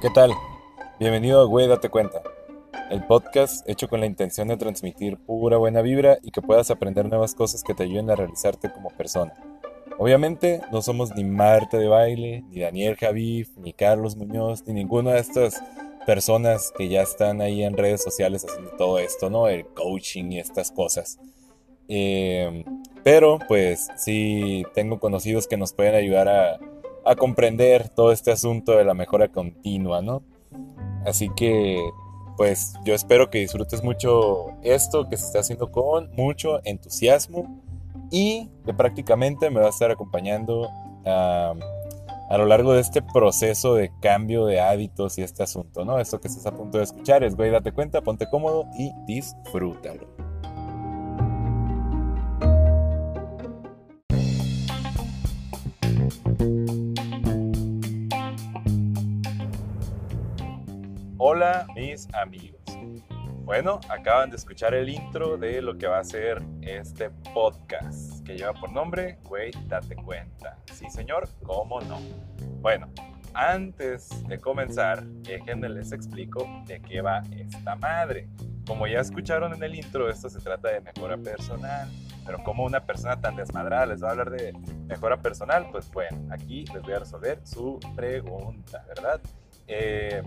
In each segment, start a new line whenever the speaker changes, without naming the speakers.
¿Qué tal? Bienvenido a Güey Date Cuenta, el podcast hecho con la intención de transmitir pura buena vibra y que puedas aprender nuevas cosas que te ayuden a realizarte como persona. Obviamente no somos ni Marta de Baile, ni Daniel Javif, ni Carlos Muñoz, ni ninguna de estas personas que ya están ahí en redes sociales haciendo todo esto, ¿no? El coaching y estas cosas. Eh, pero pues sí tengo conocidos que nos pueden ayudar a a comprender todo este asunto de la mejora continua, ¿no? Así que, pues yo espero que disfrutes mucho esto que se está haciendo con mucho entusiasmo y que prácticamente me va a estar acompañando a, a lo largo de este proceso de cambio de hábitos y este asunto, ¿no? Esto que estás a punto de escuchar es, güey, date cuenta, ponte cómodo y disfrútalo. Mis amigos. Bueno, acaban de escuchar el intro de lo que va a ser este podcast que lleva por nombre Güey, date cuenta. Sí, señor, ¿cómo no? Bueno, antes de comenzar, déjenme les explico de qué va esta madre. Como ya escucharon en el intro, esto se trata de mejora personal. Pero como una persona tan desmadrada les va a hablar de mejora personal, pues bueno, aquí les voy a resolver su pregunta, ¿verdad? Eh,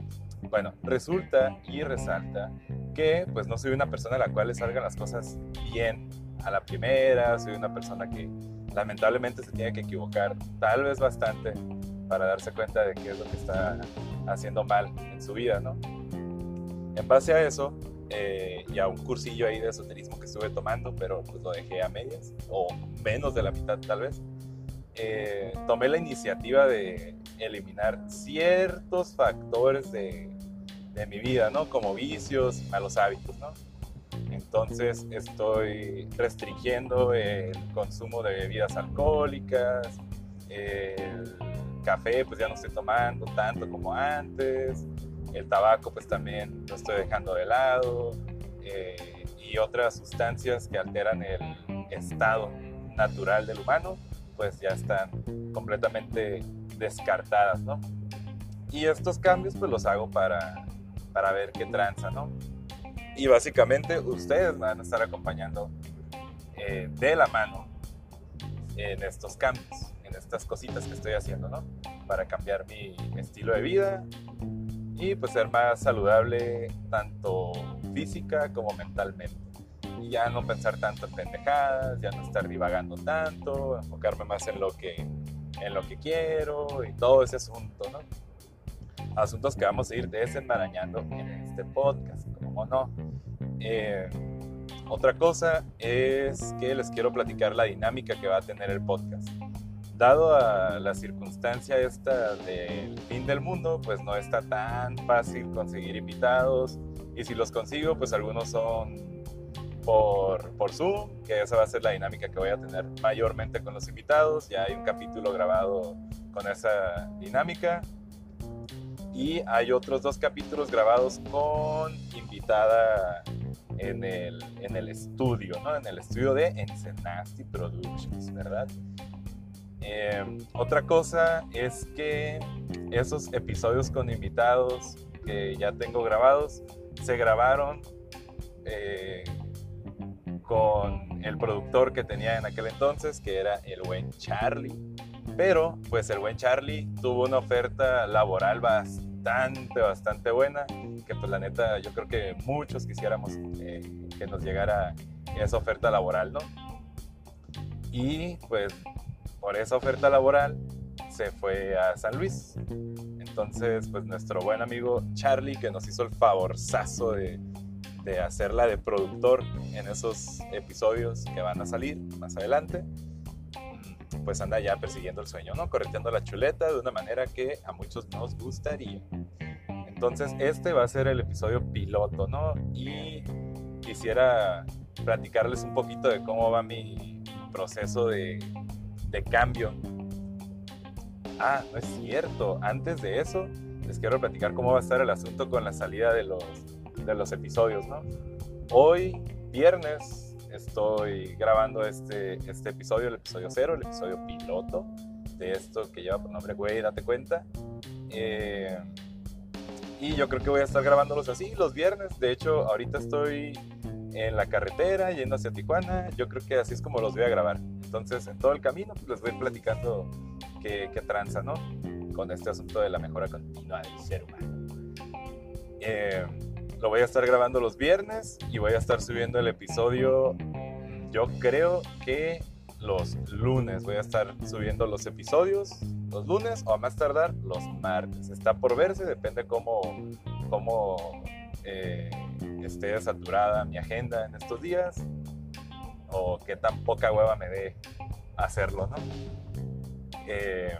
bueno, resulta y resalta que pues no soy una persona a la cual le salgan las cosas bien a la primera, soy una persona que lamentablemente se tiene que equivocar tal vez bastante para darse cuenta de qué es lo que está haciendo mal en su vida, ¿no? En base a eso eh, y a un cursillo ahí de esoterismo que estuve tomando, pero pues lo dejé a medias o menos de la mitad tal vez, eh, tomé la iniciativa de eliminar ciertos factores de, de, mi vida, ¿no? Como vicios, malos hábitos, ¿no? Entonces estoy restringiendo el consumo de bebidas alcohólicas, el café pues ya no estoy tomando tanto como antes, el tabaco pues también lo estoy dejando de lado eh, y otras sustancias que alteran el estado natural del humano pues ya están completamente descartadas, ¿no? Y estos cambios pues los hago para, para ver qué tranza, ¿no? Y básicamente ustedes van a estar acompañando eh, de la mano en estos cambios, en estas cositas que estoy haciendo, ¿no? Para cambiar mi estilo de vida y pues ser más saludable tanto física como mentalmente ya no pensar tanto en pendejadas, ya no estar divagando tanto, enfocarme más en lo que, en lo que quiero y todo ese asunto, ¿no? Asuntos que vamos a ir desenmarañando en este podcast, como no. Eh, otra cosa es que les quiero platicar la dinámica que va a tener el podcast. Dado a la circunstancia esta del fin del mundo, pues no está tan fácil conseguir invitados y si los consigo, pues algunos son por, por Zoom, que esa va a ser la dinámica que voy a tener mayormente con los invitados. Ya hay un capítulo grabado con esa dinámica. Y hay otros dos capítulos grabados con invitada en el, en el estudio, ¿no? En el estudio de Encenasti Productions, ¿verdad? Em, otra cosa es que esos episodios con invitados que ya tengo grabados se grabaron eh, con el productor que tenía en aquel entonces, que era el buen Charlie. Pero pues el buen Charlie tuvo una oferta laboral bastante, bastante buena, que pues la neta yo creo que muchos quisiéramos eh, que nos llegara esa oferta laboral, ¿no? Y pues por esa oferta laboral se fue a San Luis. Entonces pues nuestro buen amigo Charlie que nos hizo el favorzazo de de hacerla de productor en esos episodios que van a salir más adelante, pues anda ya persiguiendo el sueño, ¿no? Correteando la chuleta de una manera que a muchos nos gustaría. Entonces, este va a ser el episodio piloto, ¿no? Y quisiera platicarles un poquito de cómo va mi proceso de, de cambio. Ah, no es cierto. Antes de eso, les quiero platicar cómo va a estar el asunto con la salida de los de los episodios, ¿no? Hoy, viernes, estoy grabando este, este episodio, el episodio cero, el episodio piloto de esto que lleva por nombre Güey, date cuenta. Eh, Y yo creo que voy a estar grabándolos así los viernes. De hecho, ahorita estoy en la carretera yendo hacia Tijuana. Yo creo que así es como los voy a grabar. Entonces, en todo el camino, pues les voy platicando qué, qué tranza, ¿no? Con este asunto de la mejora continua del ser humano. Eh, lo voy a estar grabando los viernes y voy a estar subiendo el episodio, yo creo que los lunes. Voy a estar subiendo los episodios los lunes o a más tardar los martes. Está por verse, depende cómo, cómo eh, esté saturada mi agenda en estos días o qué tan poca hueva me dé hacerlo, ¿no? Eh,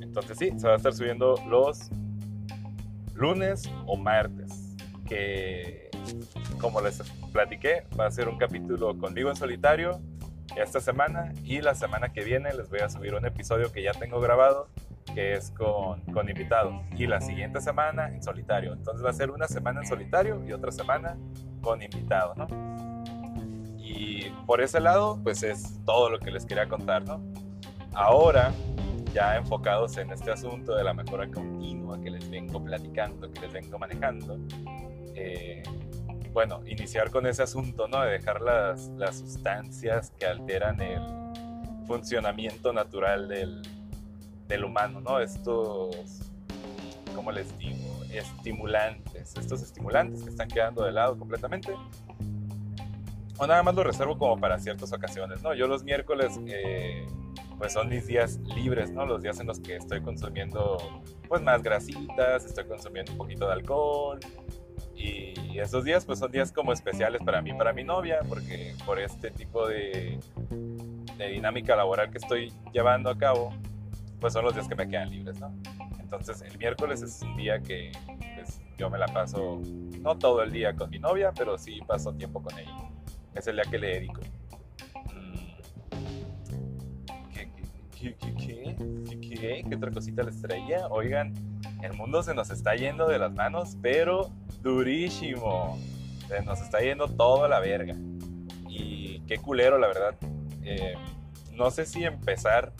entonces sí, se va a estar subiendo los lunes o martes. Que como les platiqué, va a ser un capítulo conmigo en solitario esta semana y la semana que viene les voy a subir un episodio que ya tengo grabado que es con, con invitados y la siguiente semana en solitario. Entonces va a ser una semana en solitario y otra semana con invitado, ¿no? Y por ese lado, pues es todo lo que les quería contar, ¿no? Ahora, ya enfocados en este asunto de la mejora continua que les vengo platicando, que les vengo manejando, eh, bueno, iniciar con ese asunto, ¿no? De dejar las, las sustancias que alteran el funcionamiento natural del, del humano, ¿no? Estos, ¿cómo les digo? Estimulantes, estos estimulantes que están quedando de lado completamente. O nada más lo reservo como para ciertas ocasiones, ¿no? Yo los miércoles, eh, pues son mis días libres, ¿no? Los días en los que estoy consumiendo, pues más grasitas, estoy consumiendo un poquito de alcohol, y esos días pues son días como especiales para mí, para mi novia, porque por este tipo de, dinámica laboral que estoy llevando a cabo, pues son los días que me quedan libres, ¿no? Entonces el miércoles es un día que pues, yo me la paso, no todo el día con mi novia, pero sí paso tiempo con ella. Es el día que le dedico. Qué, qué, qué, qué, otra cosita les traía? Oigan, el mundo se nos está yendo de las manos, pero durísimo. Se nos está yendo todo a la verga. Y qué culero, la verdad. Eh, no sé si empezar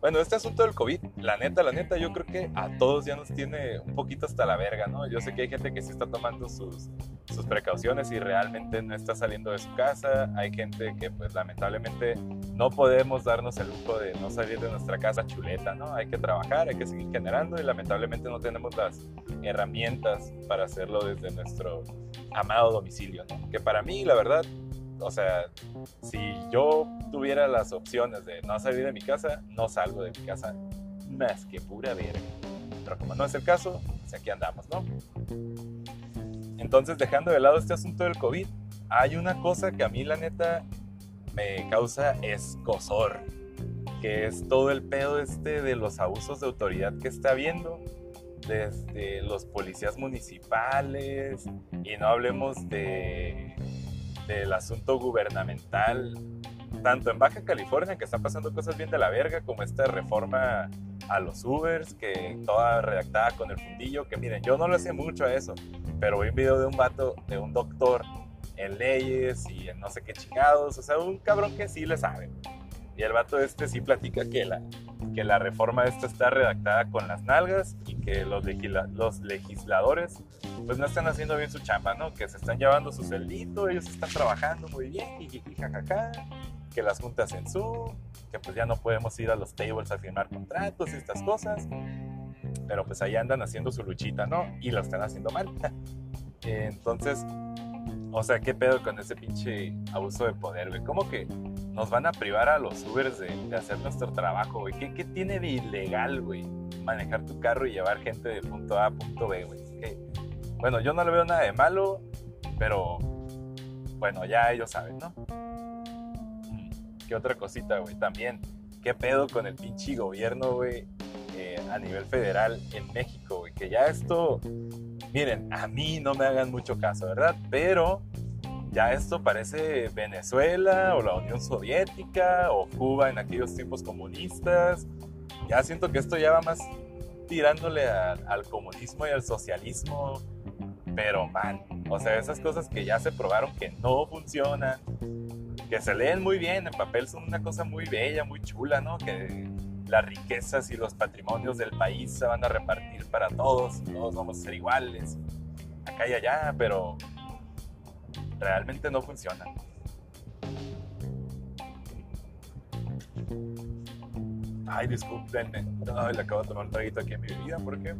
bueno, este asunto del COVID, la neta, la neta, yo creo que a todos ya nos tiene un poquito hasta la verga, ¿no? Yo sé que hay gente que sí está tomando sus, sus precauciones y realmente no está saliendo de su casa. Hay gente que, pues, lamentablemente no podemos darnos el lujo de no salir de nuestra casa chuleta, ¿no? Hay que trabajar, hay que seguir generando y lamentablemente no tenemos las herramientas para hacerlo desde nuestro amado domicilio, ¿no? Que para mí, la verdad, o sea, si yo tuviera las opciones de no salir de mi casa, no salgo de mi casa más que pura verga. Pero como no es el caso, pues aquí andamos, ¿no? Entonces, dejando de lado este asunto del COVID, hay una cosa que a mí, la neta, me causa escosor, que es todo el pedo este de los abusos de autoridad que está habiendo desde los policías municipales y no hablemos de del asunto gubernamental, tanto en Baja California, que están pasando cosas bien de la verga, como esta reforma a los Ubers, que toda redactada con el fundillo, que miren, yo no lo sé mucho a eso, pero vi un video de un vato, de un doctor en leyes y en no sé qué chingados, o sea, un cabrón que sí le sabe. Y el vato este sí platica que la, que la reforma esta está redactada con las nalgas y que los, los legisladores pues no están haciendo bien su chamba, ¿no? Que se están llevando su celdito, ellos están trabajando muy bien, y jajaja, que las juntas en Zoom, que pues ya no podemos ir a los tables a firmar contratos y estas cosas. Pero pues ahí andan haciendo su luchita, ¿no? Y lo están haciendo mal. Entonces, o sea, ¿qué pedo con ese pinche abuso de poder, güey? ¿Cómo que nos van a privar a los Ubers de, hacer nuestro trabajo, güey? ¿Qué, tiene de ilegal, güey? Manejar tu carro y llevar gente de punto A a punto B, güey. Bueno, yo no le veo nada de malo, pero bueno, ya ellos saben, ¿no? ¿Qué otra cosita, güey? También, ¿qué pedo con el pinche gobierno, güey? Eh, a nivel federal en México, güey. Que ya esto, miren, a mí no me hagan mucho caso, ¿verdad? Pero ya esto parece Venezuela o la Unión Soviética o Cuba en aquellos tiempos comunistas. Ya siento que esto ya va más tirándole al comunismo y al socialismo, pero man, o sea, esas cosas que ya se probaron que no funcionan, que se leen muy bien, en papel son una cosa muy bella, muy chula, ¿no? Que las riquezas y los patrimonios del país se van a repartir para todos, todos vamos a ser iguales, acá y allá, pero realmente no funciona. Ay, discúlpenme, le acabo de tomar un traguito aquí en mi vida porque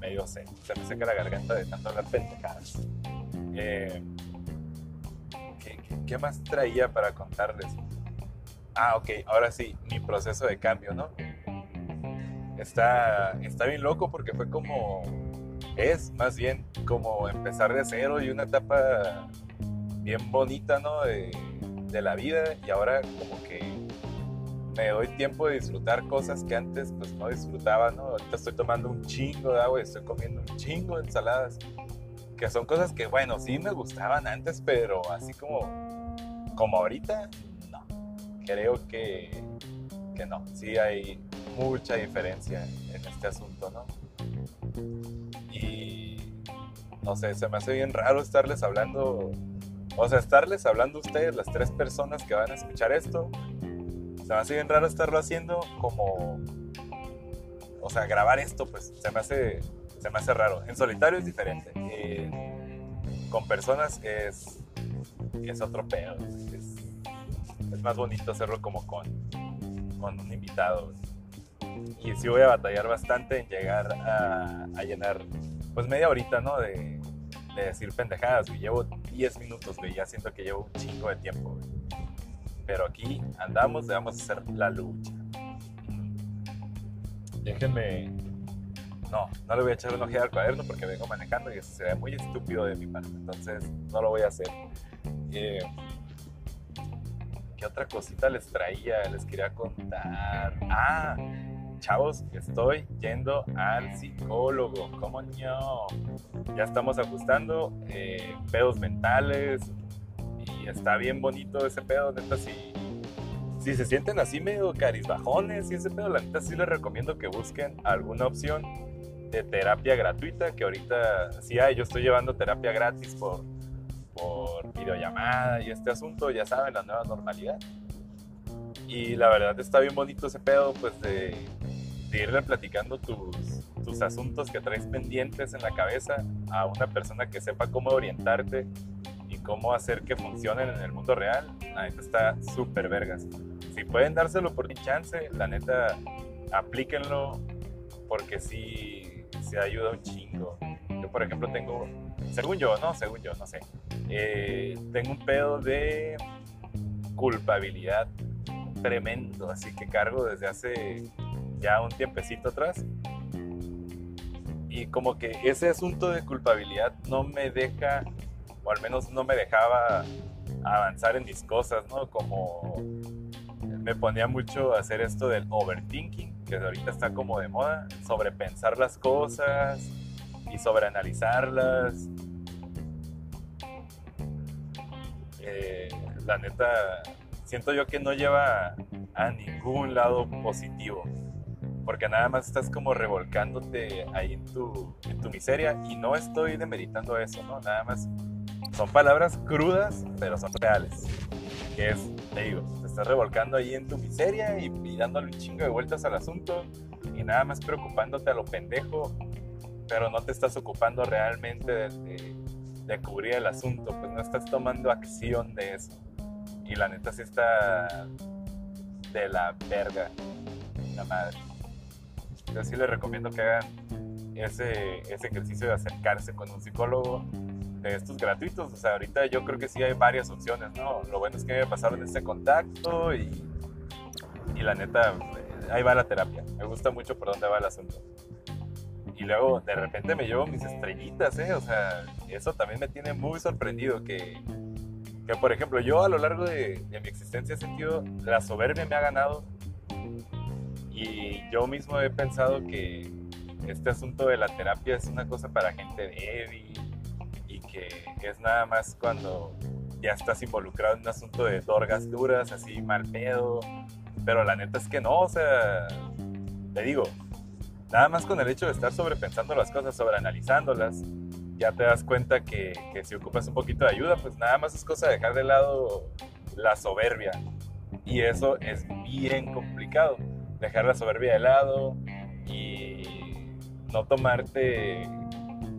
medio sé, se me seca la garganta de tanto hablar pendejadas. Eh, ¿qué, más traía para contarles? Ah, ok, ahora sí, mi proceso de cambio, ¿no? Está, está bien loco porque fue como, es más bien como empezar de cero y una etapa bien bonita, ¿no? De, de la vida y ahora como que me doy tiempo de disfrutar cosas que antes pues no disfrutaba, ¿no? Ahorita estoy tomando un chingo de agua y estoy comiendo un chingo de ensaladas, que son cosas que, bueno, sí me gustaban antes, pero así como, como ahorita. Creo que, que no, sí hay mucha diferencia en este asunto, ¿no? Y, no sé, se me hace bien raro estarles hablando, o sea, estarles hablando ustedes, las tres personas que van a escuchar esto, se me hace bien raro estarlo haciendo como, o sea, grabar esto, pues se me hace, se me hace raro. En solitario es diferente. Eh, con personas es, es otro pedo. Más bonito hacerlo como con, con un invitado. Y sí voy a batallar bastante en llegar a, llenar, pues media horita, ¿no? De, de decir pendejadas, Llevo 10 minutos, güey. Ya siento que llevo un chingo de tiempo, pero aquí andamos, vamos a hacer la lucha. Déjenme. No, no le voy a echar una ojeada al cuaderno porque vengo manejando y eso sería muy estúpido de mi parte. Entonces, no lo voy a hacer. Eh, ¿Qué otra cosita les traía? Les quería contar. Ah, chavos, estoy yendo al psicólogo. ¿Cómo no? Ya estamos ajustando eh, pedos mentales, y está bien bonito ese pedo, neta, si, si se sienten así medio carizbajones y ese pedo, la neta sí les recomiendo que busquen alguna opción de terapia gratuita, que ahorita sí hay, yo estoy llevando terapia gratis por, por videollamada y este asunto, ya saben, la nueva normalidad. Y la verdad está bien bonito ese pedo, pues de, de irle platicando tus, tus asuntos que traes pendientes en la cabeza a una persona que sepa cómo orientarte cómo hacer que funcionen en el mundo real, la neta está súper vergas. Si pueden dárselo por chance, la neta, aplíquenlo porque sí se ayuda un chingo. Yo, por ejemplo, tengo, según yo, no, según yo, no sé, eh, tengo un pedo de culpabilidad tremendo, así que cargo desde hace ya un tiempecito atrás. Y como que ese asunto de culpabilidad no me deja o al menos no me dejaba avanzar en mis cosas, ¿no? Como me ponía mucho a hacer esto del overthinking, que ahorita está como de moda, sobrepensar las cosas y sobreanalizarlas. Eh, la neta, siento yo que no lleva a ningún lado positivo porque nada más estás como revolcándote ahí en tu, en tu miseria y no estoy demeritando eso, ¿no? Nada más son palabras crudas, pero son reales. Que es, te digo, te estás revolcando ahí en tu miseria y, dándole un chingo de vueltas al asunto y nada más preocupándote a lo pendejo, pero no te estás ocupando realmente de, de, cubrir el asunto, pues no estás tomando acción de eso. Y la neta sí está de la verga, la madre. Yo sí les recomiendo que hagan ese, ese ejercicio de acercarse con un psicólogo de estos gratuitos. O sea, ahorita yo creo que sí hay varias opciones, ¿no? Lo bueno es que me pasaron este contacto y, y la neta, ahí va la terapia. Me gusta mucho por dónde va el asunto. Y luego de repente me llevo mis estrellitas, ¿eh? O sea, eso también me tiene muy sorprendido que, que por ejemplo, yo a lo largo de, de mi existencia he sentido la soberbia me ha ganado y yo mismo he pensado que este asunto de la terapia es una cosa para gente débil que es nada más cuando ya estás involucrado en un asunto de dorgas duras, así mal pedo. Pero la neta es que no, o sea, te digo, nada más con el hecho de estar sobrepensando las cosas, sobreanalizándolas, ya te das cuenta que, que si ocupas un poquito de ayuda, pues nada más es cosa de dejar de lado la soberbia. Y eso es bien complicado. dejar la soberbia de lado y no tomarte...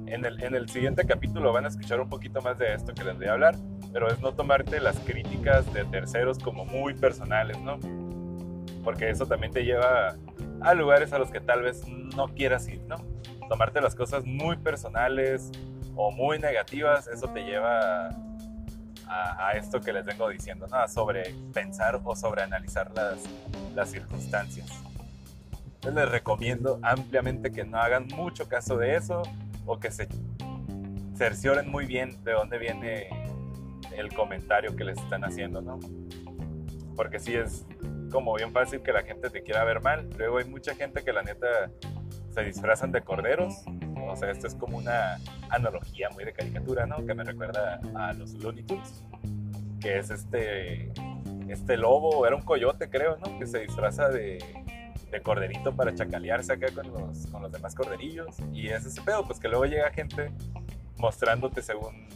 En el, en el siguiente capítulo van a escuchar un poquito más de esto que les voy a hablar, pero es no tomarte las críticas de terceros como muy personales, ¿no? Porque eso también te lleva a lugares a los que tal vez no quieras ir, ¿no? Tomarte las cosas muy personales o muy negativas, eso te lleva a, esto que les vengo diciendo, ¿no? A sobre pensar o sobre analizar las, las circunstancias. Les recomiendo ampliamente que no hagan mucho caso de eso o que se cercioren muy bien de dónde viene el comentario que les están haciendo, ¿no? Porque sí es como bien fácil que la gente te quiera ver mal. Luego hay mucha gente que la neta se disfrazan de corderos. O sea, esto es como una analogía muy de caricatura, ¿no? Que me recuerda a los Looney Tunes. Que es este, este lobo, era un coyote creo, ¿no? Que se disfraza de, de corderito para chacalearse acá con los, con los demás corderillos. Y es ese pedo, pues que luego llega gente mostrándote según,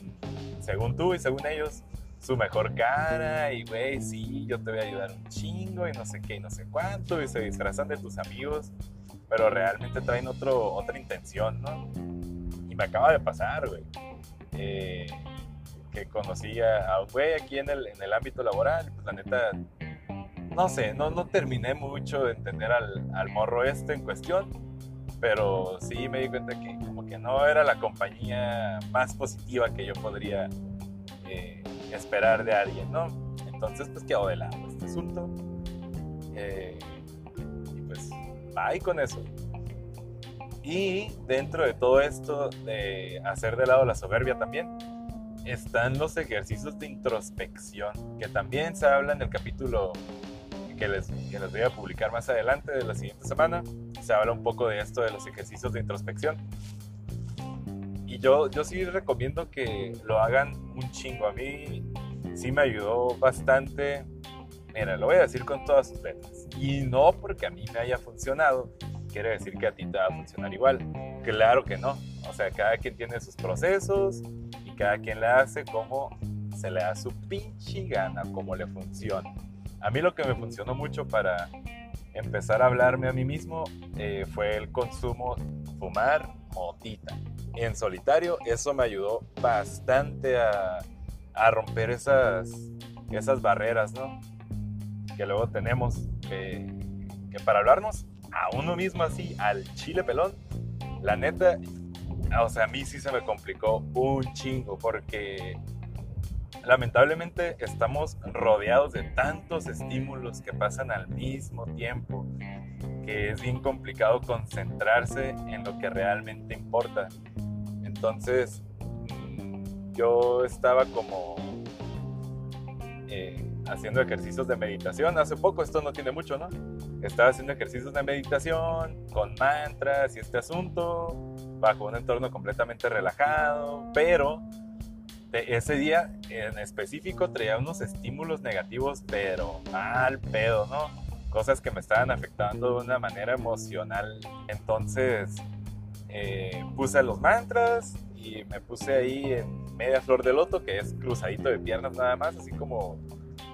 según tú y según ellos su mejor cara y güey, sí, yo te voy a ayudar un chingo y no sé qué y no sé cuánto y se disfrazan de tus amigos, pero realmente traen otro, otra intención, ¿no? Y me acaba de pasar, güey, eh, que conocí a, un güey aquí en el, en el ámbito laboral, pues la neta, no sé, no, no terminé mucho de entender al, al morro este en cuestión, pero sí me di cuenta que como que no era la compañía más positiva que yo podría... Eh, esperar de alguien, ¿no? Entonces, pues quedó de lado este asunto. Eh, y pues, bye con eso. Y dentro de todo esto de hacer de lado la soberbia también, están los ejercicios de introspección, que también se habla en el capítulo que les, que les voy a publicar más adelante de la siguiente semana. Se habla un poco de esto de los ejercicios de introspección. Yo, yo sí recomiendo que lo hagan un chingo. A mí sí me ayudó bastante. Mira, lo voy a decir con todas sus letras. Y no porque a mí me haya funcionado, quiere decir que a ti te va a funcionar igual. Claro que no. O sea, cada quien tiene sus procesos y cada quien le hace como se le da su pinche gana, como le funciona. A mí lo que me funcionó mucho para empezar a hablarme a mí mismo eh, fue el consumo, fumar motita en solitario, eso me ayudó bastante a, romper esas, esas barreras, ¿no? Que luego tenemos que, para hablarnos a uno mismo así, al chile pelón, la neta, o sea, a mí sí se me complicó un chingo porque lamentablemente estamos rodeados de tantos estímulos que pasan al mismo tiempo que es bien complicado concentrarse en lo que realmente importa. Entonces, mm, yo estaba como eh, haciendo ejercicios de meditación. Hace poco, esto no tiene mucho, ¿no? Estaba haciendo ejercicios de meditación con mantras y este asunto, bajo un entorno completamente relajado, pero ese día en específico traía unos estímulos negativos, pero mal pedo, ¿no? Cosas que me estaban afectando de una manera emocional. Entonces, eh, puse los mantras y me puse ahí en media flor de loto, que es cruzadito de piernas nada más, así como,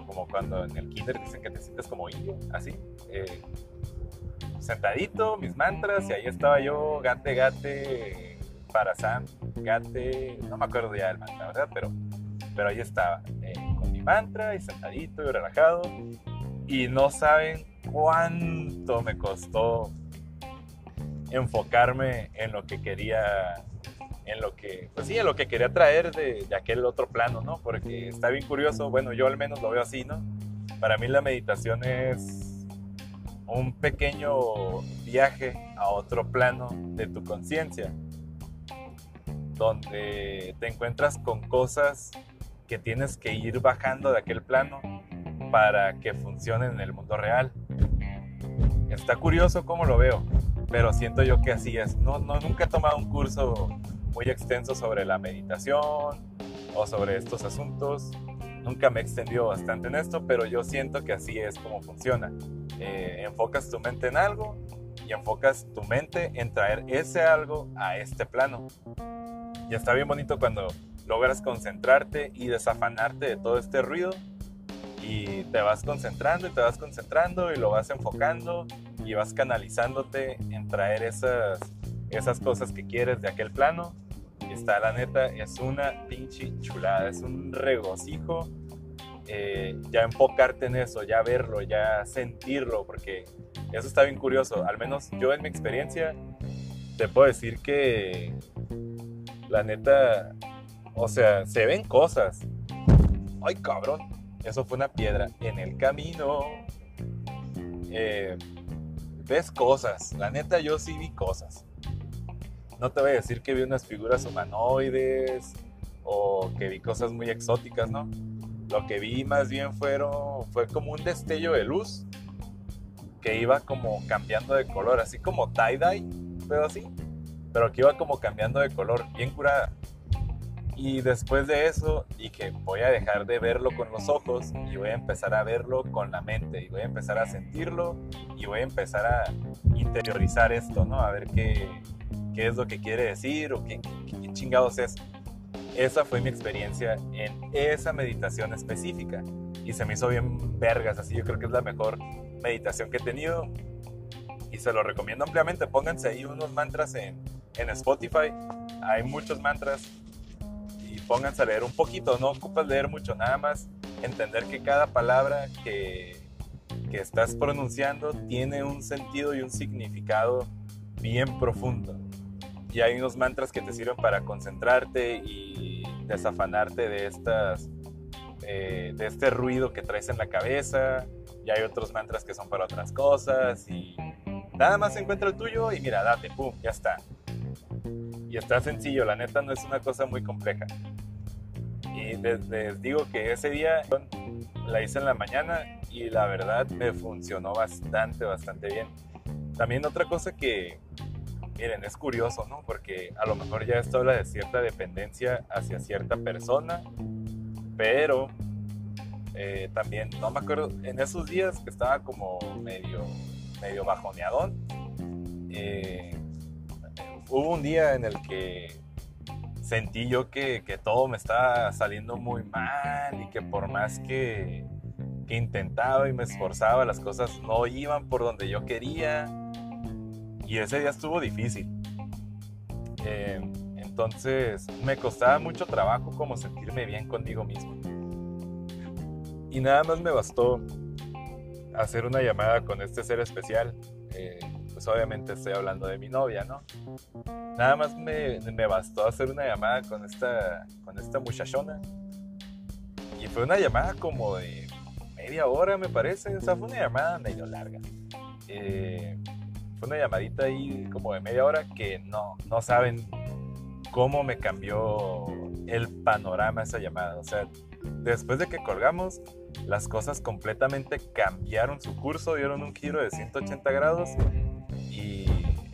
como cuando en el kinder dicen que te sientes como indio, así. Eh, sentadito, mis mantras, y ahí estaba yo, gate, gate, para Sam, gate, no me acuerdo ya del mantra, ¿verdad? Pero, pero ahí estaba, eh, con mi mantra y sentadito y relajado. Y no saben cuánto me costó enfocarme en lo que quería, en lo que, pues sí, en lo que quería traer de, aquel otro plano, ¿no? Porque está bien curioso, bueno, yo al menos lo veo así, ¿no? Para mí la meditación es un pequeño viaje a otro plano de tu conciencia, donde te encuentras con cosas que tienes que ir bajando de aquel plano para que funcionen en el mundo real. Está curioso cómo lo veo pero siento yo que así es. No, no, nunca he tomado un curso muy extenso sobre la meditación o sobre estos asuntos. Nunca me he extendido bastante en esto, pero yo siento que así es como funciona. Eh, enfocas tu mente en algo y enfocas tu mente en traer ese algo a este plano. Y está bien bonito cuando logras concentrarte y desafanarte de todo este ruido y te vas concentrando y te vas concentrando y lo vas enfocando y vas canalizándote en traer esas, esas cosas que quieres de aquel plano. Y está, la neta, es una pinche chulada, es un regocijo eh, ya enfocarte en eso, ya verlo, ya sentirlo, porque eso está bien curioso. Al menos yo en mi experiencia te puedo decir que la neta, o sea, se ven cosas. Ay, cabrón, eso fue una piedra en el camino. Eh, ves cosas, la neta yo sí vi cosas. No te voy a decir que vi unas figuras humanoides o que vi cosas muy exóticas, ¿no? Lo que vi más bien fueron, fue como un destello de luz que iba como cambiando de color, así como tie-dye, pero así, pero que iba como cambiando de color, bien curada. Y después de eso dije, voy a dejar de verlo con los ojos y voy a empezar a verlo con la mente y voy a empezar a sentirlo y voy a empezar a interiorizar esto, ¿no? A ver qué, qué es lo que quiere decir o qué, qué chingados es. Esa fue mi experiencia en esa meditación específica y se me hizo bien vergas, así yo creo que es la mejor meditación que he tenido y se lo recomiendo ampliamente. Pónganse ahí unos mantras en, en Spotify, hay muchos mantras y pónganse a leer un poquito, no ocupas leer mucho, nada más entender que cada palabra que, que estás pronunciando tiene un sentido y un significado bien profundo. Y hay unos mantras que te sirven para concentrarte y desafanarte de estas eh, de este ruido que traes en la cabeza y hay otros mantras que son para otras cosas y nada más encuentra el tuyo y mira, date, pum, ya está. Y está sencillo, la neta no es una cosa muy compleja. Y les, digo que ese día la hice en la mañana y la verdad me funcionó bastante, bastante bien. También otra cosa que, miren, es curioso, ¿no? Porque a lo mejor ya esto habla de cierta dependencia hacia cierta persona, pero eh, también, no me acuerdo, en esos días que estaba como medio, medio bajoneadón, eh, hubo un día en el que sentí yo que, que, todo me estaba saliendo muy mal y que por más que, que intentaba y me esforzaba, las cosas no iban por donde yo quería y ese día estuvo difícil. Eh, entonces me costaba mucho trabajo como sentirme bien conmigo mismo. Y nada más me bastó hacer una llamada con este ser especial. Eh, pues obviamente estoy hablando de mi novia, ¿no? Nada más me, me, bastó hacer una llamada con esta, con esta muchachona. Y fue una llamada como de media hora, me parece. O sea, fue una llamada medio larga. Eh, fue una llamadita ahí como de media hora que no, no saben cómo me cambió el panorama esa llamada. O sea, después de que colgamos, las cosas completamente cambiaron su curso, dieron un giro de 180 grados y...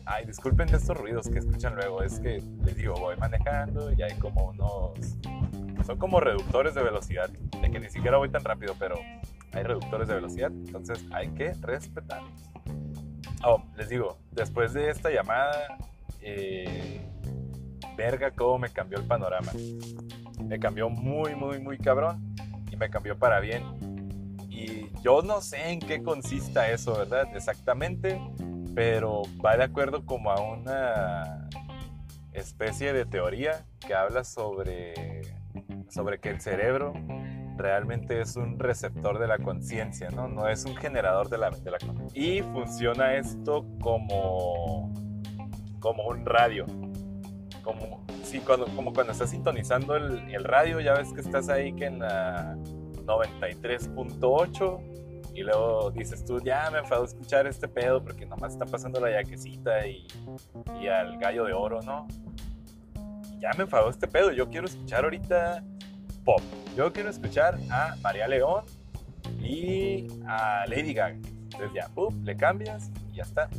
Ay, disculpen estos ruidos que escuchan luego, es que les digo, voy manejando y hay como unos... Son como reductores de velocidad, de que ni siquiera voy tan rápido, pero hay reductores de velocidad, entonces hay que respetarlos. Oh, les digo, después de esta llamada, eh, verga, cómo me cambió el panorama. Me cambió muy, muy, muy cabrón y me cambió para bien. Y yo no sé en qué consista eso, ¿verdad? Exactamente, pero va de acuerdo como a una especie de teoría que habla sobre, sobre que el cerebro realmente es un receptor de la conciencia, ¿no? No es un generador de la, de la Y funciona esto como, como un radio. Como, sí, cuando, como cuando estás sintonizando el, el radio, ya ves que estás ahí que en la 93.8 y luego dices tú, ya me enfado escuchar este pedo porque nomás está pasando la yaquecita y, y al gallo de oro, ¿no? ya me enfadó este pedo, yo quiero escuchar ahorita pop. Yo quiero escuchar a María León y a Lady Gaga. Entonces ya, le cambias y ya está.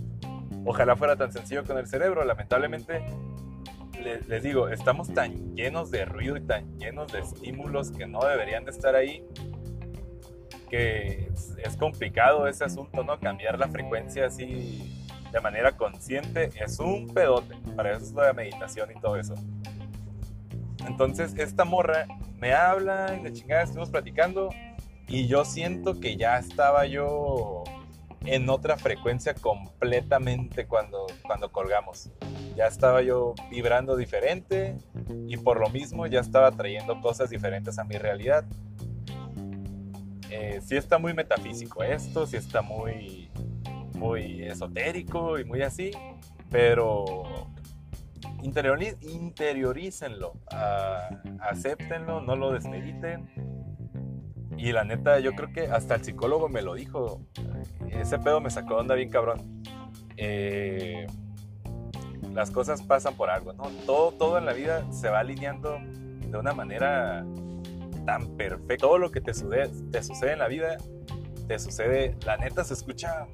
Ojalá fuera tan sencillo con el cerebro. Lamentablemente, les, digo, estamos tan llenos de ruido y tan llenos de estímulos que no deberían de estar ahí que es, es complicado ese asunto, ¿no? Cambiar la frecuencia así de manera consciente es un pedote. Para eso es la meditación y todo eso. Entonces, esta morra me habla y de chingada estuvimos platicando y yo siento que ya estaba yo en otra frecuencia completamente cuando, cuando colgamos. Ya estaba yo vibrando diferente y por lo mismo ya estaba trayendo cosas diferentes a mi realidad. Eh, sí está muy metafísico esto, sí está muy, muy esotérico y muy así, pero interiorícenlo, uh, acéptenlo, no lo desmediten. Y la neta, yo creo que hasta el psicólogo me lo dijo. Ese pedo me sacó onda bien cabrón. Eh, las cosas pasan por algo, ¿no? Todo, todo en la vida se va alineando de una manera tan perfecta. Todo lo que te sucede, te sucede en la vida, te sucede, la neta se escucha,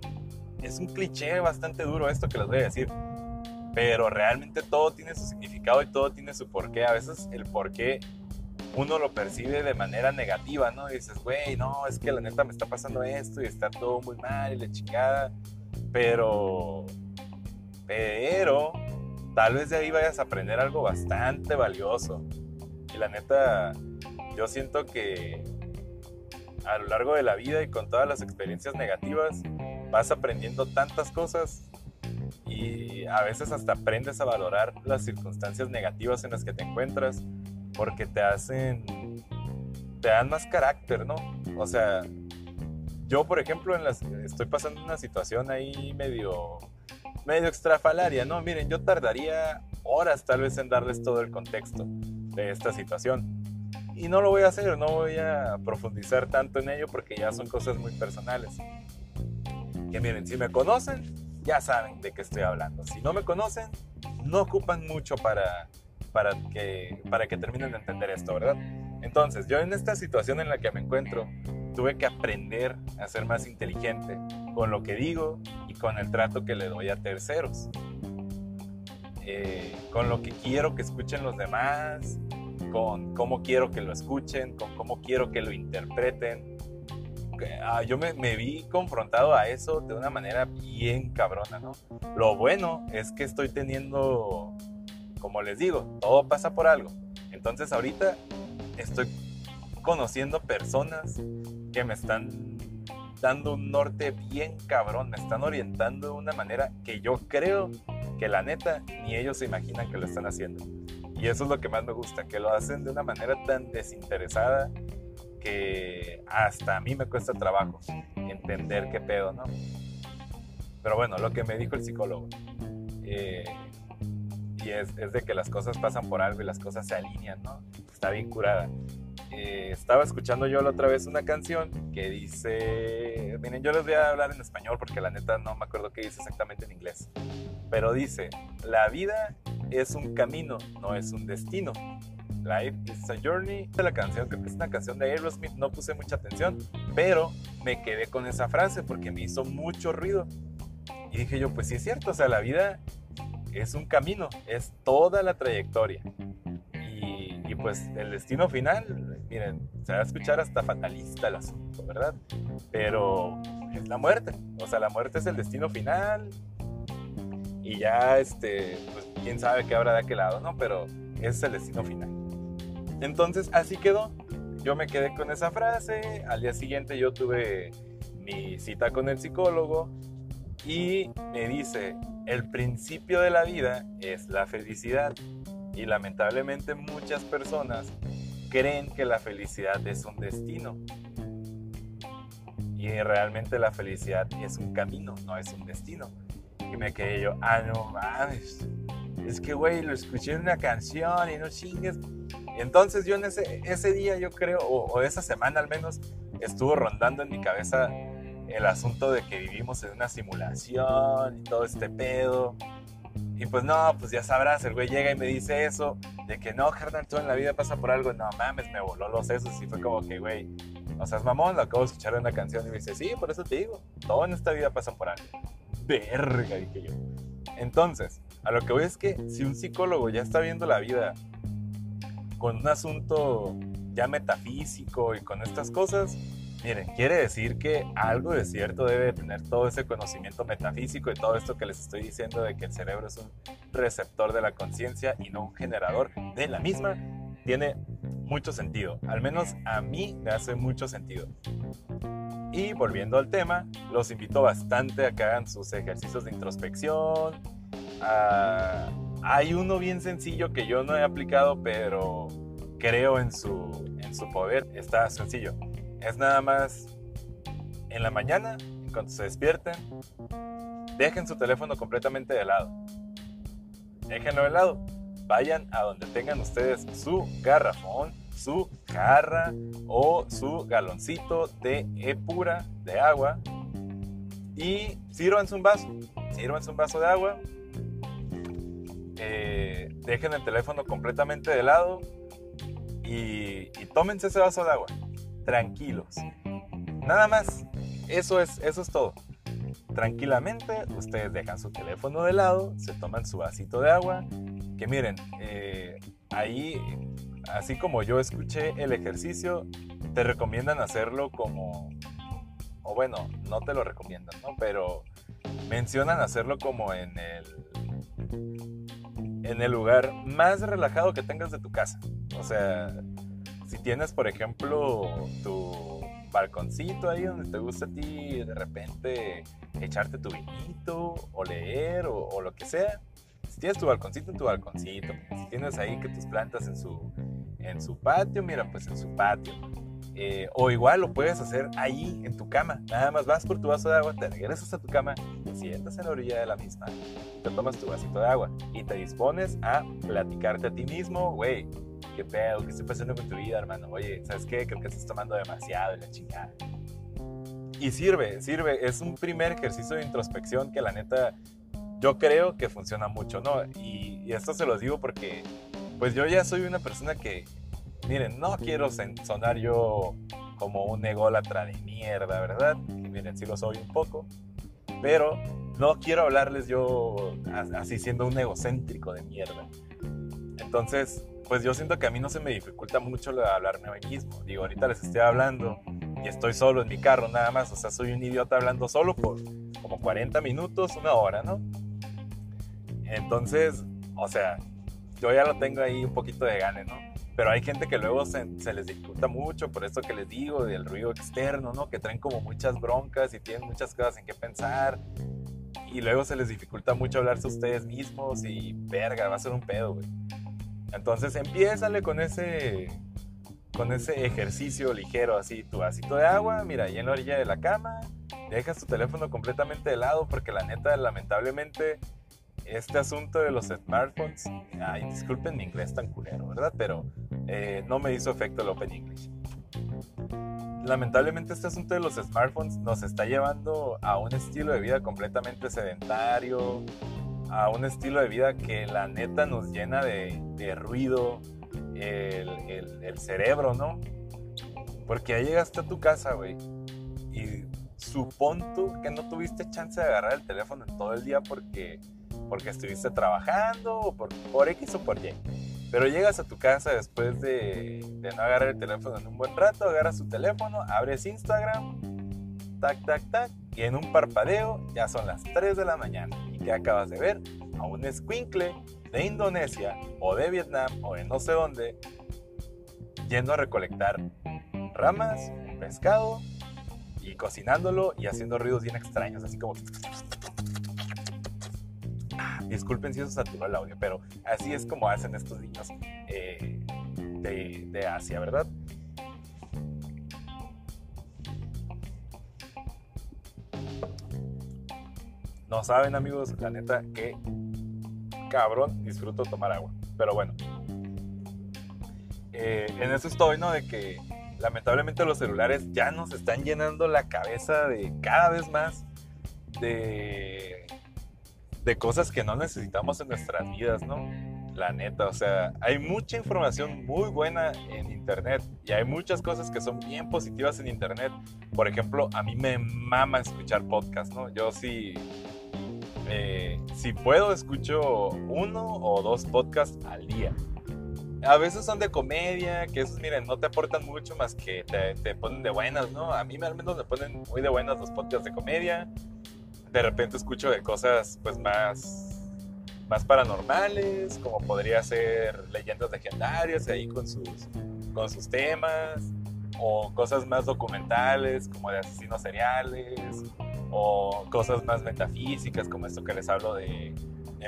es un cliché bastante duro esto que les voy a decir, pero realmente todo tiene su significado y todo tiene su porqué. A veces el porqué uno lo percibe de manera negativa, ¿no? Dices, güey, no, es que la neta me está pasando esto y está todo muy mal y la chingada. Pero, pero, tal vez de ahí vayas a aprender algo bastante valioso. Y la neta, yo siento que a lo largo de la vida y con todas las experiencias negativas, vas aprendiendo tantas cosas y a veces hasta aprendes a valorar las circunstancias negativas en las que te encuentras porque te hacen, te dan más carácter, ¿no? O sea, yo por ejemplo estoy pasando una situación ahí medio, medio extrafalaria, ¿no? Miren, yo tardaría horas tal vez en darles todo el contexto de esta situación. Y no lo voy a hacer, no voy a profundizar tanto en ello porque ya son cosas muy personales. Que miren, si me conocen, ya saben de qué estoy hablando. Si no me conocen, no ocupan mucho para, para, que, para que terminen de entender esto, ¿verdad? Entonces, yo en esta situación en la que me encuentro, tuve que aprender a ser más inteligente con lo que digo y con el trato que le doy a terceros. Eh, con lo que quiero que escuchen los demás, con cómo quiero que lo escuchen, con cómo quiero que lo interpreten, Ah, yo me, vi confrontado a eso de una manera bien cabrona, ¿no? Lo bueno es que estoy teniendo, como les digo, todo pasa por algo. Entonces ahorita estoy conociendo personas que me están dando un norte bien cabrón, me están orientando de una manera que yo creo que la neta ni ellos se imaginan que lo están haciendo. Y eso es lo que más me gusta, que lo hacen de una manera tan desinteresada que hasta a mí me cuesta trabajo entender qué pedo, ¿no? Pero bueno, lo que me dijo el psicólogo, eh, y es, de que las cosas pasan por algo y las cosas se alinean, ¿no? Está bien curada. Eh, estaba escuchando yo la otra vez una canción que dice, miren, yo les voy a hablar en español porque la neta no me acuerdo qué dice exactamente en inglés, pero dice, la vida es un camino, no es un destino. Life is a Journey. La canción, que es una canción de Aerosmith, no puse mucha atención, pero me quedé con esa frase porque me hizo mucho ruido. Y dije yo, pues sí es cierto, o sea, la vida es un camino, es toda la trayectoria. Y, pues el destino final, miren, se va a escuchar hasta fatalista el asunto, ¿verdad? Pero es la muerte, o sea, la muerte es el destino final. Y ya, este, pues quién sabe qué habrá de aquel lado, ¿no? Pero es el destino final. Entonces así quedó. Yo me quedé con esa frase. Al día siguiente yo tuve mi cita con el psicólogo y me dice, el principio de la vida es la felicidad. Y lamentablemente muchas personas creen que la felicidad es un destino. Y realmente la felicidad es un camino, no es un destino. Y me quedé yo, ah, no mames. Es que, güey, lo escuché en una canción y no chingues. Entonces yo en ese, ese día, yo creo, o, esa semana al menos, estuvo rondando en mi cabeza el asunto de que vivimos en una simulación y todo este pedo. Y pues no, pues ya sabrás, el güey llega y me dice eso, de que no, carnal, todo en la vida pasa por algo. No mames, me voló los sesos y fue como que, güey, o sea, es mamón, lo acabo de escuchar una canción y me dice, sí, por eso te digo, todo en esta vida pasa por algo. Verga, dije yo. Entonces, a lo que voy es que si un psicólogo ya está viendo la vida con un asunto ya metafísico y con estas cosas, miren, quiere decir que algo de cierto debe tener todo ese conocimiento metafísico y todo esto que les estoy diciendo de que el cerebro es un receptor de la conciencia y no un generador de la misma, tiene mucho sentido. Al menos a mí me hace mucho sentido. Y volviendo al tema, los invito bastante a que hagan sus ejercicios de introspección. Ah, hay uno bien sencillo que yo no he aplicado, pero creo en su, en su poder. Está sencillo. Es nada más en la mañana, cuando se despierten, dejen su teléfono completamente de lado. Déjenlo de lado. Vayan a donde tengan ustedes su garrafón, su jarra o su galoncito de epura de agua y sírvanse un vaso. Sírvanse un vaso de agua. Eh, dejen el teléfono completamente de lado y, y tómense ese vaso de agua. Tranquilos. Nada más. Eso es, eso es todo. Tranquilamente, ustedes dejan su teléfono de lado, se toman su vasito de agua. Que miren, eh, ahí, así como yo escuché el ejercicio, te recomiendan hacerlo como, o bueno, no te lo recomiendan, ¿no? Pero mencionan hacerlo como en el, en el lugar más relajado que tengas de tu casa. O sea, si tienes, por ejemplo, tu balconcito ahí donde te gusta a ti de repente echarte tu vinito o leer o, lo que sea. Si tienes tu balconcito en tu balconcito, si tienes ahí que tus plantas en su, en su patio, mira, pues en su patio. Eh, o igual lo puedes hacer ahí en tu cama. Nada más vas por tu vaso de agua, te regresas a tu cama, te sientas en la orilla de la misma, te tomas tu vasito de agua y te dispones a platicarte a ti mismo, güey, ¿qué pedo? ¿Qué está pasando con tu vida, hermano? Oye, ¿sabes qué? Creo que estás tomando demasiado y la chingada. Y sirve, sirve. Es un primer ejercicio de introspección que la neta yo creo que funciona mucho, ¿no? Y, y esto se los digo porque pues yo ya soy una persona que, miren, no quiero sonar yo como un ególatra de mierda, ¿verdad? Miren, sí lo soy un poco, pero no quiero hablarles yo así siendo un egocéntrico de mierda. Entonces, pues yo siento que a mí no se me dificulta mucho de hablarme a mí mismo. Digo, ahorita les estoy hablando y estoy solo en mi carro nada más. O sea, soy un idiota hablando solo por como 40 minutos, una hora, ¿no? Entonces, o sea, yo ya lo tengo ahí un poquito de gane, ¿no? Pero hay gente que luego se, les dificulta mucho por esto que les digo, del ruido externo, ¿no? Que traen como muchas broncas y tienen muchas cosas en qué pensar. Y luego se les dificulta mucho hablarse ustedes mismos y verga, va a ser un pedo, güey. Entonces empiézale con ese, con ese ejercicio ligero, así tu vasito de agua, mira, ahí en la orilla de la cama, dejas tu teléfono completamente de lado porque la neta, lamentablemente, este asunto de los smartphones, ay, disculpen mi inglés tan culero, ¿verdad? Pero eh, no me hizo efecto el Open English. Lamentablemente este asunto de los smartphones nos está llevando a un estilo de vida completamente sedentario, a un estilo de vida que la neta nos llena de, ruido el, cerebro, ¿no? Porque ya llegaste a tu casa, güey, y supón tú que no tuviste chance de agarrar el teléfono en todo el día porque, porque estuviste trabajando o por, por X o por Y. Pero llegas a tu casa después de, de no agarrar el teléfono en un buen rato, agarras tu teléfono, abres Instagram, tac, tac, tac, y en un parpadeo ya son las 3 de la mañana que acabas de ver a un squinkle de Indonesia o de Vietnam o de no sé dónde yendo a recolectar ramas, pescado y cocinándolo y haciendo ruidos bien extraños, así como... disculpen si eso saturó el audio, pero así es como hacen estos niños eh, de, de Asia, ¿verdad? No saben, amigos, la neta, que cabrón disfruto tomar agua. Pero bueno, eh, en eso estoy, ¿no? De que lamentablemente los celulares ya nos están llenando la cabeza de cada vez más de, de cosas que no necesitamos en nuestras vidas, ¿no? La neta, o sea, hay mucha información muy buena en Internet y hay muchas cosas que son bien positivas en Internet. Por ejemplo, a mí me mama escuchar podcasts, ¿no? Yo sí eh, si puedo, escucho uno o dos podcasts al día. A veces son de comedia, que esos, miren, no te aportan mucho más que te, te, ponen de buenas, ¿no? A mí al menos me ponen muy de buenas los podcasts de comedia. De repente escucho de cosas, pues, más, más paranormales, como podría ser leyendas legendarias, ahí con sus, con sus temas. o cosas más documentales como de asesinos seriales o cosas más metafísicas como esto que les hablo de,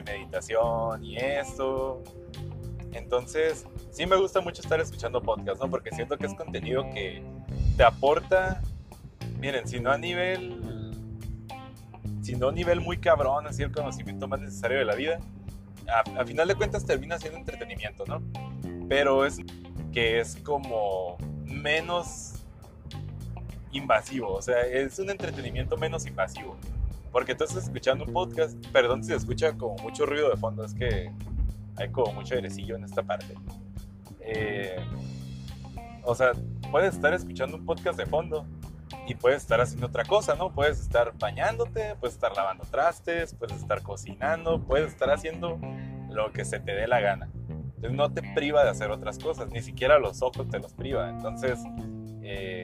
meditación y esto. Entonces, sí me gusta mucho estar escuchando podcasts, ¿no? Porque siento que es contenido que te aporta, miren, si no a nivel, si no a nivel muy cabrón, así el conocimiento más necesario de la vida, a, a final de cuentas termina siendo entretenimiento, ¿no? Pero es que es como menos invasivo, o sea, es un entretenimiento menos invasivo. Porque tú estás escuchando un podcast, perdón si se escucha como mucho ruido de fondo, es que hay como mucho airecillo en esta parte. Eh, o sea, puedes estar escuchando un podcast de fondo y puedes estar haciendo otra cosa, ¿no? Puedes estar bañándote, puedes estar lavando trastes, puedes estar cocinando, puedes estar haciendo lo que se te dé la gana. Entonces no te priva de hacer otras cosas, ni siquiera los ojos te los priva. Entonces, eh,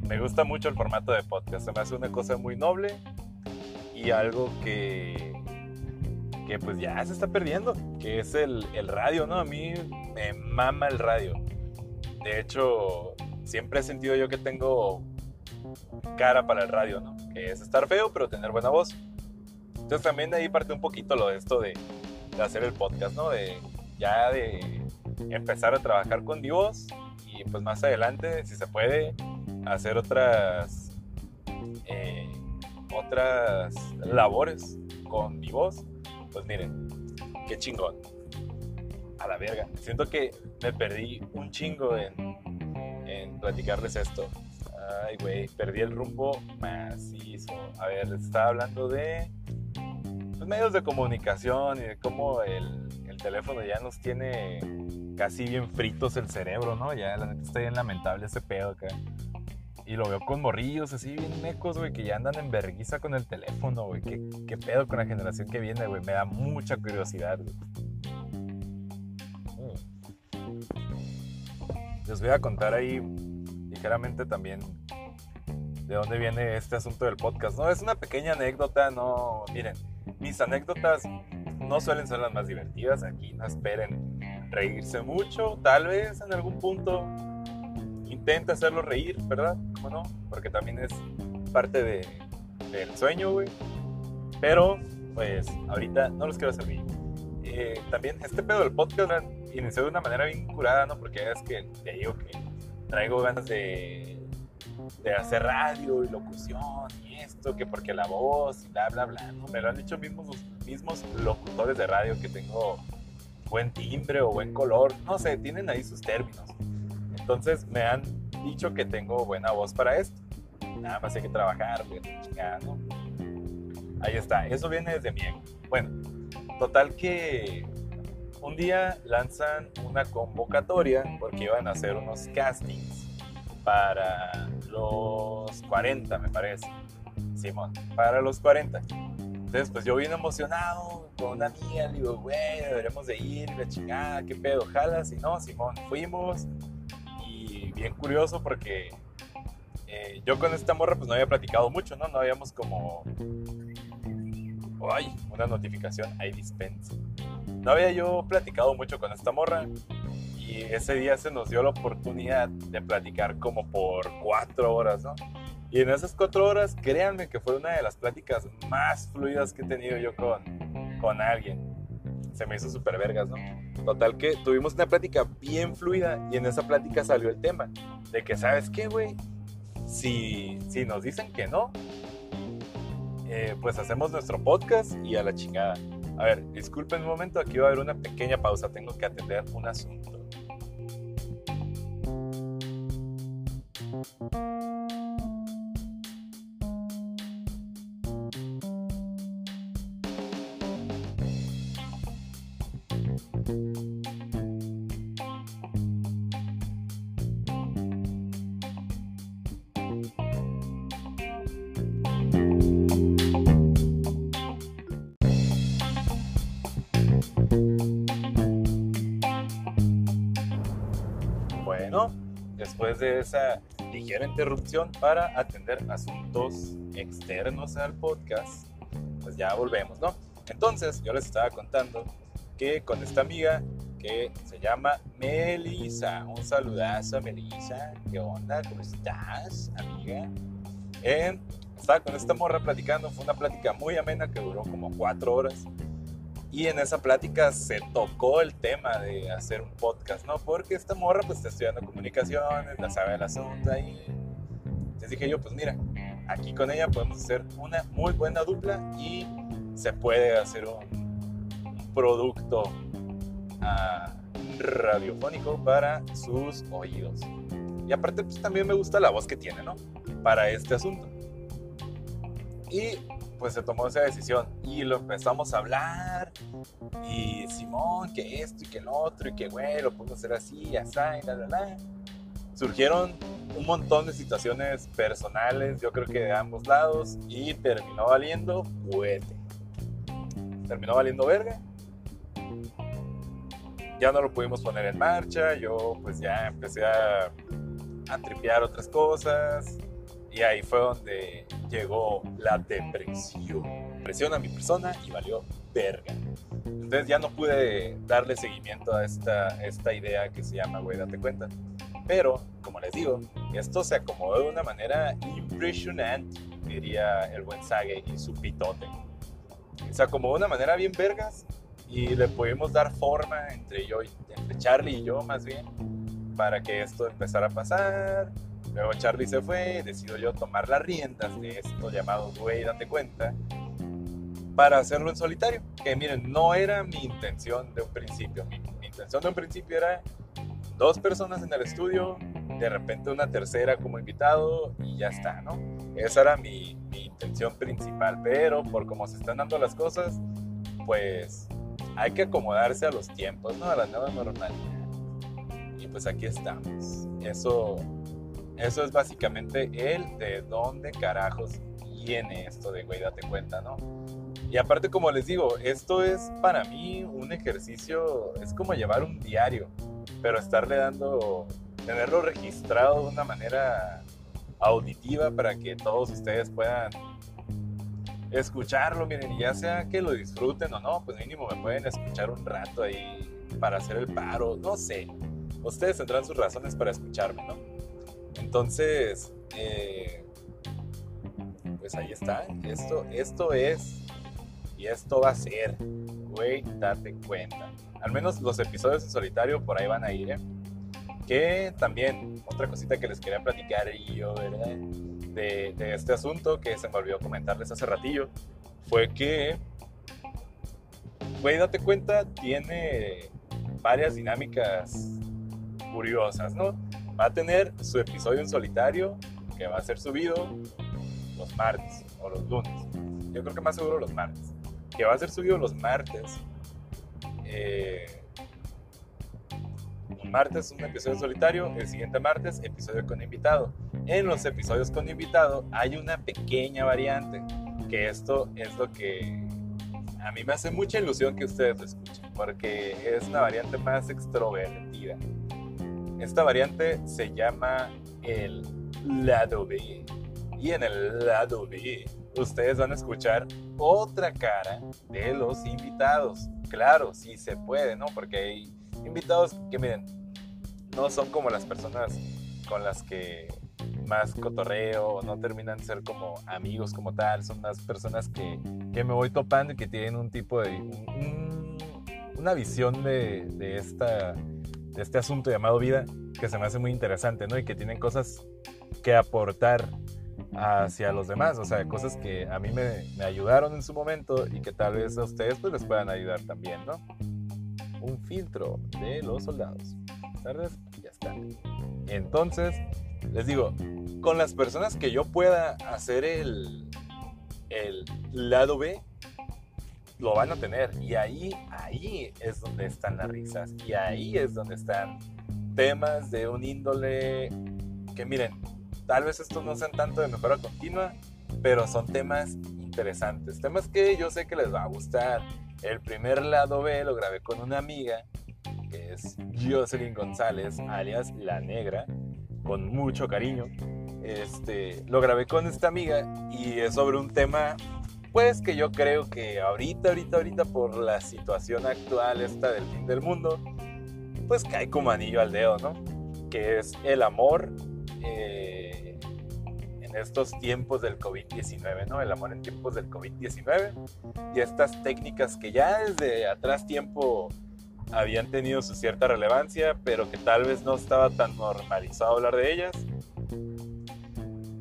me gusta mucho el formato de podcast, se me hace una cosa muy noble y algo que, que pues ya se está perdiendo, que es el, el radio, ¿no? A mí me mama el radio. De hecho, siempre he sentido yo que tengo cara para el radio, ¿no? Que es estar feo, pero tener buena voz. Entonces también de ahí parte un poquito lo de esto de, de hacer el podcast, ¿no? De ya de empezar a trabajar con mi voz y pues más adelante, si se puede, hacer otras eh, otras labores con mi voz, pues miren, qué chingón. A la verga. Siento que me perdí un chingo en, en platicarles esto. Ay, güey, perdí el rumbo macizo. A ver, estaba hablando de los medios de comunicación y de cómo el, el, teléfono ya nos tiene casi bien fritos el cerebro, ¿no? Ya la neta está bien lamentable ese pedo acá. Y lo veo con morrillos así bien mecos, güey, que ya andan en verguiza con el teléfono, güey. ¿Qué, ¿Qué, pedo con la generación que viene, güey? Me da mucha curiosidad, güey. Les voy a contar ahí ligeramente también de dónde viene este asunto del podcast. No, es una pequeña anécdota, no, miren, mis anécdotas no suelen ser las más divertidas, aquí no esperen reírse mucho, tal vez en algún punto intenta hacerlo reír, ¿verdad? ¿Cómo no? Porque también es parte de, del sueño, güey. Pero, pues, ahorita no los quiero hacer reír. Eh, también este pedo del podcast inició de una manera bien curada, ¿no? Porque es que te digo que traigo ganas de, de hacer radio y locución y esto, que porque la voz y bla, bla, bla, ¿no? Me lo han dicho mismos, los mismos locutores de radio que tengo buen timbre o buen color, no sé, tienen ahí sus términos. Entonces me han dicho que tengo buena voz para esto. Nada más hay que trabajar, ¿no? Ahí está, eso viene desde mi ego. Bueno, total que un día lanzan una convocatoria porque iban a hacer unos castings para los 40, me parece. Simón, para los 40. Entonces, pues yo vine emocionado con una amiga, le digo, güey, deberíamos de ir, la chingada, qué pedo, ojalá, si no, Simón, fuimos y bien curioso porque eh, yo con esta morra pues no había platicado mucho, ¿no? No habíamos como... ¡Ay! Una notificación, hay dispense. No había yo platicado mucho con esta morra y ese día se nos dio la oportunidad de platicar como por cuatro horas, ¿no? Y en esas cuatro horas, créanme que fue una de las pláticas más fluidas que he tenido yo con, con alguien. Se me hizo súper vergas, ¿no? Total que tuvimos una plática bien fluida y en esa plática salió el tema de que, ¿sabes qué, güey? Si, si nos dicen que no, eh, pues hacemos nuestro podcast y a la chingada. A ver, disculpen un momento, aquí va a haber una pequeña pausa, tengo que atender un asunto. Después de esa ligera interrupción para atender asuntos externos al podcast, pues ya volvemos, ¿no? Entonces, yo les estaba contando que con esta amiga que se llama Melissa. Un saludazo a Melissa. ¿Qué onda? ¿Cómo estás, amiga? Eh, estaba con esta morra platicando. Fue una plática muy amena que duró como cuatro horas. Y en esa plática se tocó el tema de hacer un podcast, ¿no? Porque esta morra pues está estudiando comunicaciones, la sabe el asunto ahí. Entonces dije yo, pues mira, aquí con ella podemos hacer una muy buena dupla y se puede hacer un, producto ah, radiofónico para sus oídos. Y aparte pues también me gusta la voz que tiene, ¿no? Para este asunto. Y pues se tomó esa decisión y lo empezamos a hablar y Simón, que esto y que el otro y que güey, lo podemos hacer así, así, y la, la, la. Surgieron un montón de situaciones personales, yo creo que de ambos lados y terminó valiendo fuerte. Terminó valiendo verga. Ya no lo pudimos poner en marcha, yo pues ya empecé a, a tripear otras cosas, y ahí fue donde llegó la depresión. Presión a mi persona y valió verga. Entonces ya no pude darle seguimiento a esta, esta idea que se llama, güey, date cuenta. Pero, como les digo, esto se acomodó de una manera impresionante, diría el buen Sage y su pitote. Se acomodó de una manera bien vergas y le pudimos dar forma entre yo, entre Charlie y yo más bien, para que esto empezara a pasar, Luego Charlie se fue, decido yo tomar las riendas de esto llamado Güey, date cuenta, para hacerlo en solitario. Que miren, no era mi intención de un principio. Mi, intención de un principio era dos personas en el estudio, de repente una tercera como invitado y ya está, ¿no? Esa era mi, mi intención principal, pero por cómo se están dando las cosas, pues hay que acomodarse a los tiempos, ¿no? A la nueva normalidad. Y pues aquí estamos. Eso eso es básicamente el de dónde carajos viene esto de güey, date cuenta, ¿no? Y aparte, como les digo, esto es para mí un ejercicio, es como llevar un diario, pero estarle dando, tenerlo registrado de una manera auditiva para que todos ustedes puedan escucharlo, miren, y ya sea que lo disfruten o no, pues mínimo me pueden escuchar un rato ahí para hacer el paro, no sé. Ustedes tendrán sus razones para escucharme, ¿no? Entonces, eh, pues ahí está. Esto, esto es y esto va a ser. Güey, date cuenta. Al menos los episodios en solitario por ahí van a ir. ¿eh? Que también, otra cosita que les quería platicar yo, ¿verdad? De, este asunto que se me olvidó comentarles hace ratillo, fue que, güey, date cuenta, tiene varias dinámicas curiosas, ¿no? Va a tener su episodio en solitario que va a ser subido los martes o los lunes. Yo creo que más seguro los martes. Que va a ser subido los martes. Eh, un martes un episodio solitario, el siguiente martes episodio con invitado. En los episodios con invitado hay una pequeña variante, que esto es lo que a mí me hace mucha ilusión que ustedes lo escuchen, porque es una variante más extrovertida. Esta variante se llama el lado B. Y en el lado B ustedes van a escuchar otra cara de los invitados. Claro, sí se puede, ¿no? Porque hay invitados que miren, no son como las personas con las que más cotorreo, no terminan de ser como amigos como tal, son las personas que, que me voy topando y que tienen un tipo de... una visión de, esta este asunto llamado vida que se me hace muy interesante, ¿no? Y que tienen cosas que aportar hacia los demás, o sea, cosas que a mí me, me ayudaron en su momento y que tal vez a ustedes pues les puedan ayudar también, ¿no? Un filtro de los soldados. ¿Sabes? Ya está. Entonces, les digo, con las personas que yo pueda hacer el, el lado B, lo van a tener. Y ahí, ahí es donde están las risas. Y ahí es donde están temas de un índole que miren, tal vez estos no sean tanto de mejora continua, pero son temas interesantes. Temas que yo sé que les va a gustar. El primer lado B lo grabé con una amiga, que es Jocelyn González, alias La Negra, con mucho cariño. Este, lo grabé con esta amiga y es sobre un tema pues que yo creo que ahorita, ahorita, ahorita por la situación actual esta del fin del mundo, pues cae como anillo al dedo, ¿no? Que es el amor eh, en estos tiempos del COVID-19, ¿no? El amor en tiempos del COVID-19 y estas técnicas que ya desde atrás tiempo habían tenido su cierta relevancia, pero que tal vez no estaba tan normalizado hablar de ellas.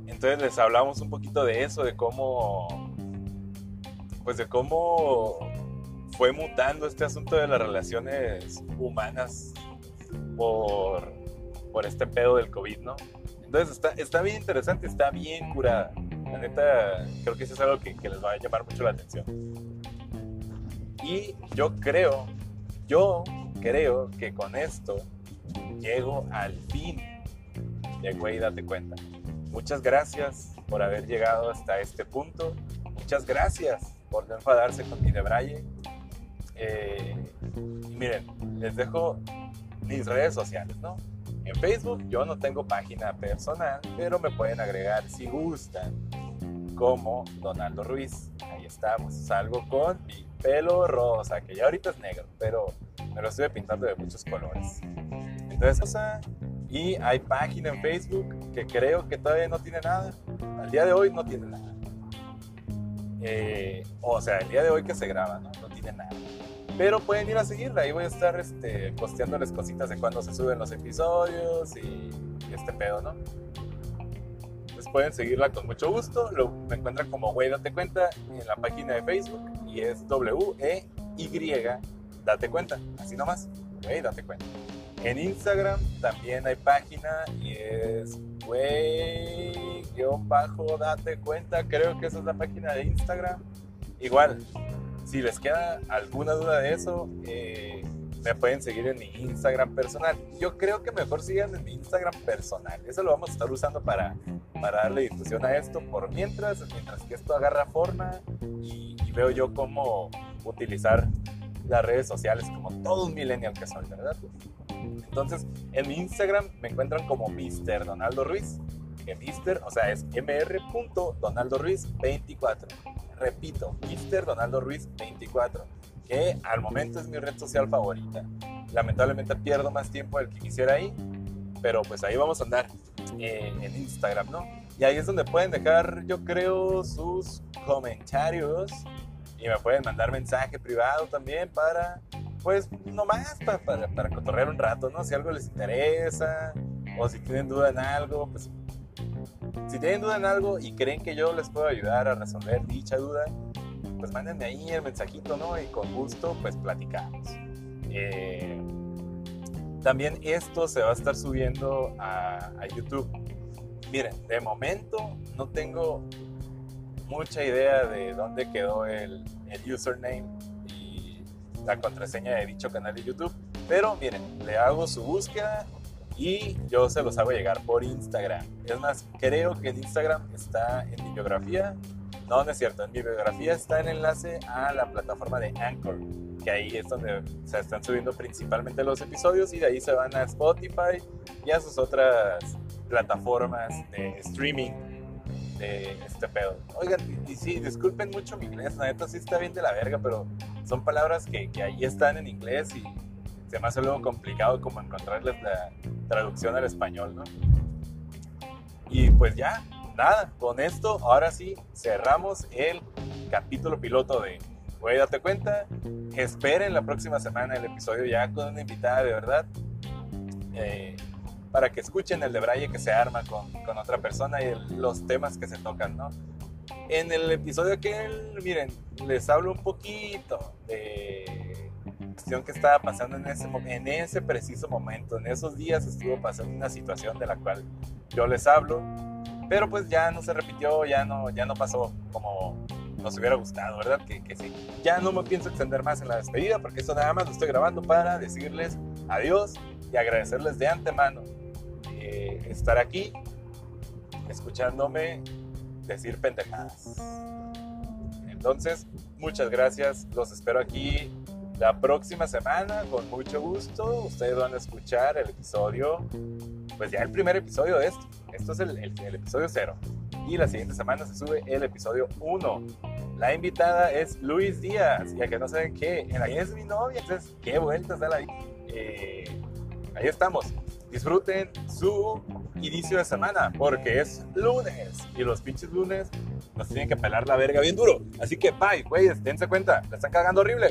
Entonces les hablamos un poquito de eso, de cómo, pues de cómo fue mutando este asunto de las relaciones humanas por, por este pedo del COVID, ¿no? Entonces está, está bien interesante, está bien curada. La neta, creo que eso es algo que, que les va a llamar mucho la atención. Y yo creo yo creo que con esto llego al fin de Güey Date Cuenta. Muchas gracias por haber llegado hasta este punto. Muchas gracias por no enfadarse con mi de Eh, y miren, les dejo mis redes sociales, ¿no? En Facebook yo no tengo página personal, pero me pueden agregar si gustan, como Donaldo Ruiz. Ahí estamos. Salgo con mi pelo rosa, que ya ahorita es negro, pero me lo estoy pintando de muchos colores. Entonces, y hay página en Facebook que creo que todavía no tiene nada. Al día de hoy no tiene nada. Eh, o sea, el día de hoy que se graba, ¿no? No tiene nada. Pero pueden ir a seguirla. Ahí voy a estar este, posteándoles cositas de cuando se suben los episodios y, este pedo, ¿no? Pues pueden seguirla con mucho gusto. Lo, me encuentran como Güey Date Cuenta en la página de Facebook y es W-E-Y Date Cuenta, así nomás. Güey, date cuenta. En Instagram también hay página y es güey, bajo, date cuenta. Creo que esa es la página de Instagram. Igual, si les queda alguna duda de eso, eh, me pueden seguir en mi Instagram personal. Yo creo que mejor sigan en mi Instagram personal. Eso lo vamos a estar usando para, para darle difusión a esto por mientras, mientras que esto agarra forma y, veo yo cómo utilizar las redes sociales como todo un millennial que soy, ¿verdad? Entonces, en mi Instagram me encuentran como Mr. Donaldo Ruiz. Que Mr. o sea, es mr.donaldo Ruiz 24. Repito, Mr. Donaldo Ruiz 24 que al momento es mi red social favorita. Lamentablemente pierdo más tiempo del que quisiera ahí, pero pues ahí vamos a andar eh, en Instagram, ¿no? Y ahí es donde pueden dejar, yo creo, sus comentarios y me pueden mandar mensaje privado también para, pues, nomás para, para, para cotorrear un rato, ¿no? Si algo les interesa o si tienen duda en algo, pues, si tienen duda en algo y creen que yo les puedo ayudar a resolver dicha duda, pues mándenme ahí el mensajito, ¿no? Y con gusto, pues platicamos. Eh, también esto se va a estar subiendo a, a, YouTube. Miren, de momento no tengo mucha idea de dónde quedó el, el username y la contraseña de dicho canal de YouTube. Pero miren, le hago su búsqueda y yo se los hago llegar por Instagram. Es más, creo que en Instagram está en mi biografía no, no es cierto. En mi biografía está el enlace a la plataforma de Anchor, que ahí es donde se están subiendo principalmente los episodios y de ahí se van a Spotify y a sus otras plataformas de streaming este pedo. Oigan, y, sí, disculpen mucho mi inglés, la neta sí está bien de la verga, pero son palabras que, que ahí están en inglés y se me hace luego complicado como encontrarles la traducción al español, ¿no? Y pues ya, nada, con esto, ahora sí, cerramos el capítulo piloto de Güey, date cuenta. Esperen la próxima semana el episodio ya con una invitada de verdad. Eh, para que escuchen el de Braille que se arma con, con otra persona y los temas que se tocan, ¿no? En el episodio aquel, miren, les hablo un poquito de cuestión que estaba pasando en ese, en ese preciso momento. En esos días estuvo pasando una situación de la cual yo les hablo pero pues ya no se repitió, ya no, ya no pasó como nos hubiera gustado, ¿verdad? Que, que sí. Ya no me pienso extender más en la despedida porque esto nada más lo estoy grabando para decirles adiós y agradecerles de antemano eh, estar aquí escuchándome decir pendejadas. Entonces, muchas gracias. Los espero aquí la próxima semana con mucho gusto. Ustedes van a escuchar el episodio, pues ya el primer episodio de esto. Esto es el, episodio 0. Y la siguiente semana se sube el episodio 1. La invitada es Luis Díaz. Y a que no saben qué, en la es mi novia. Entonces, qué vueltas da la. Eh, ahí estamos. Disfruten su inicio de semana porque es lunes y los pinches lunes nos tienen que pelar la verga bien duro. Así que, bye, güeyes, dense cuenta, la están cagando horrible.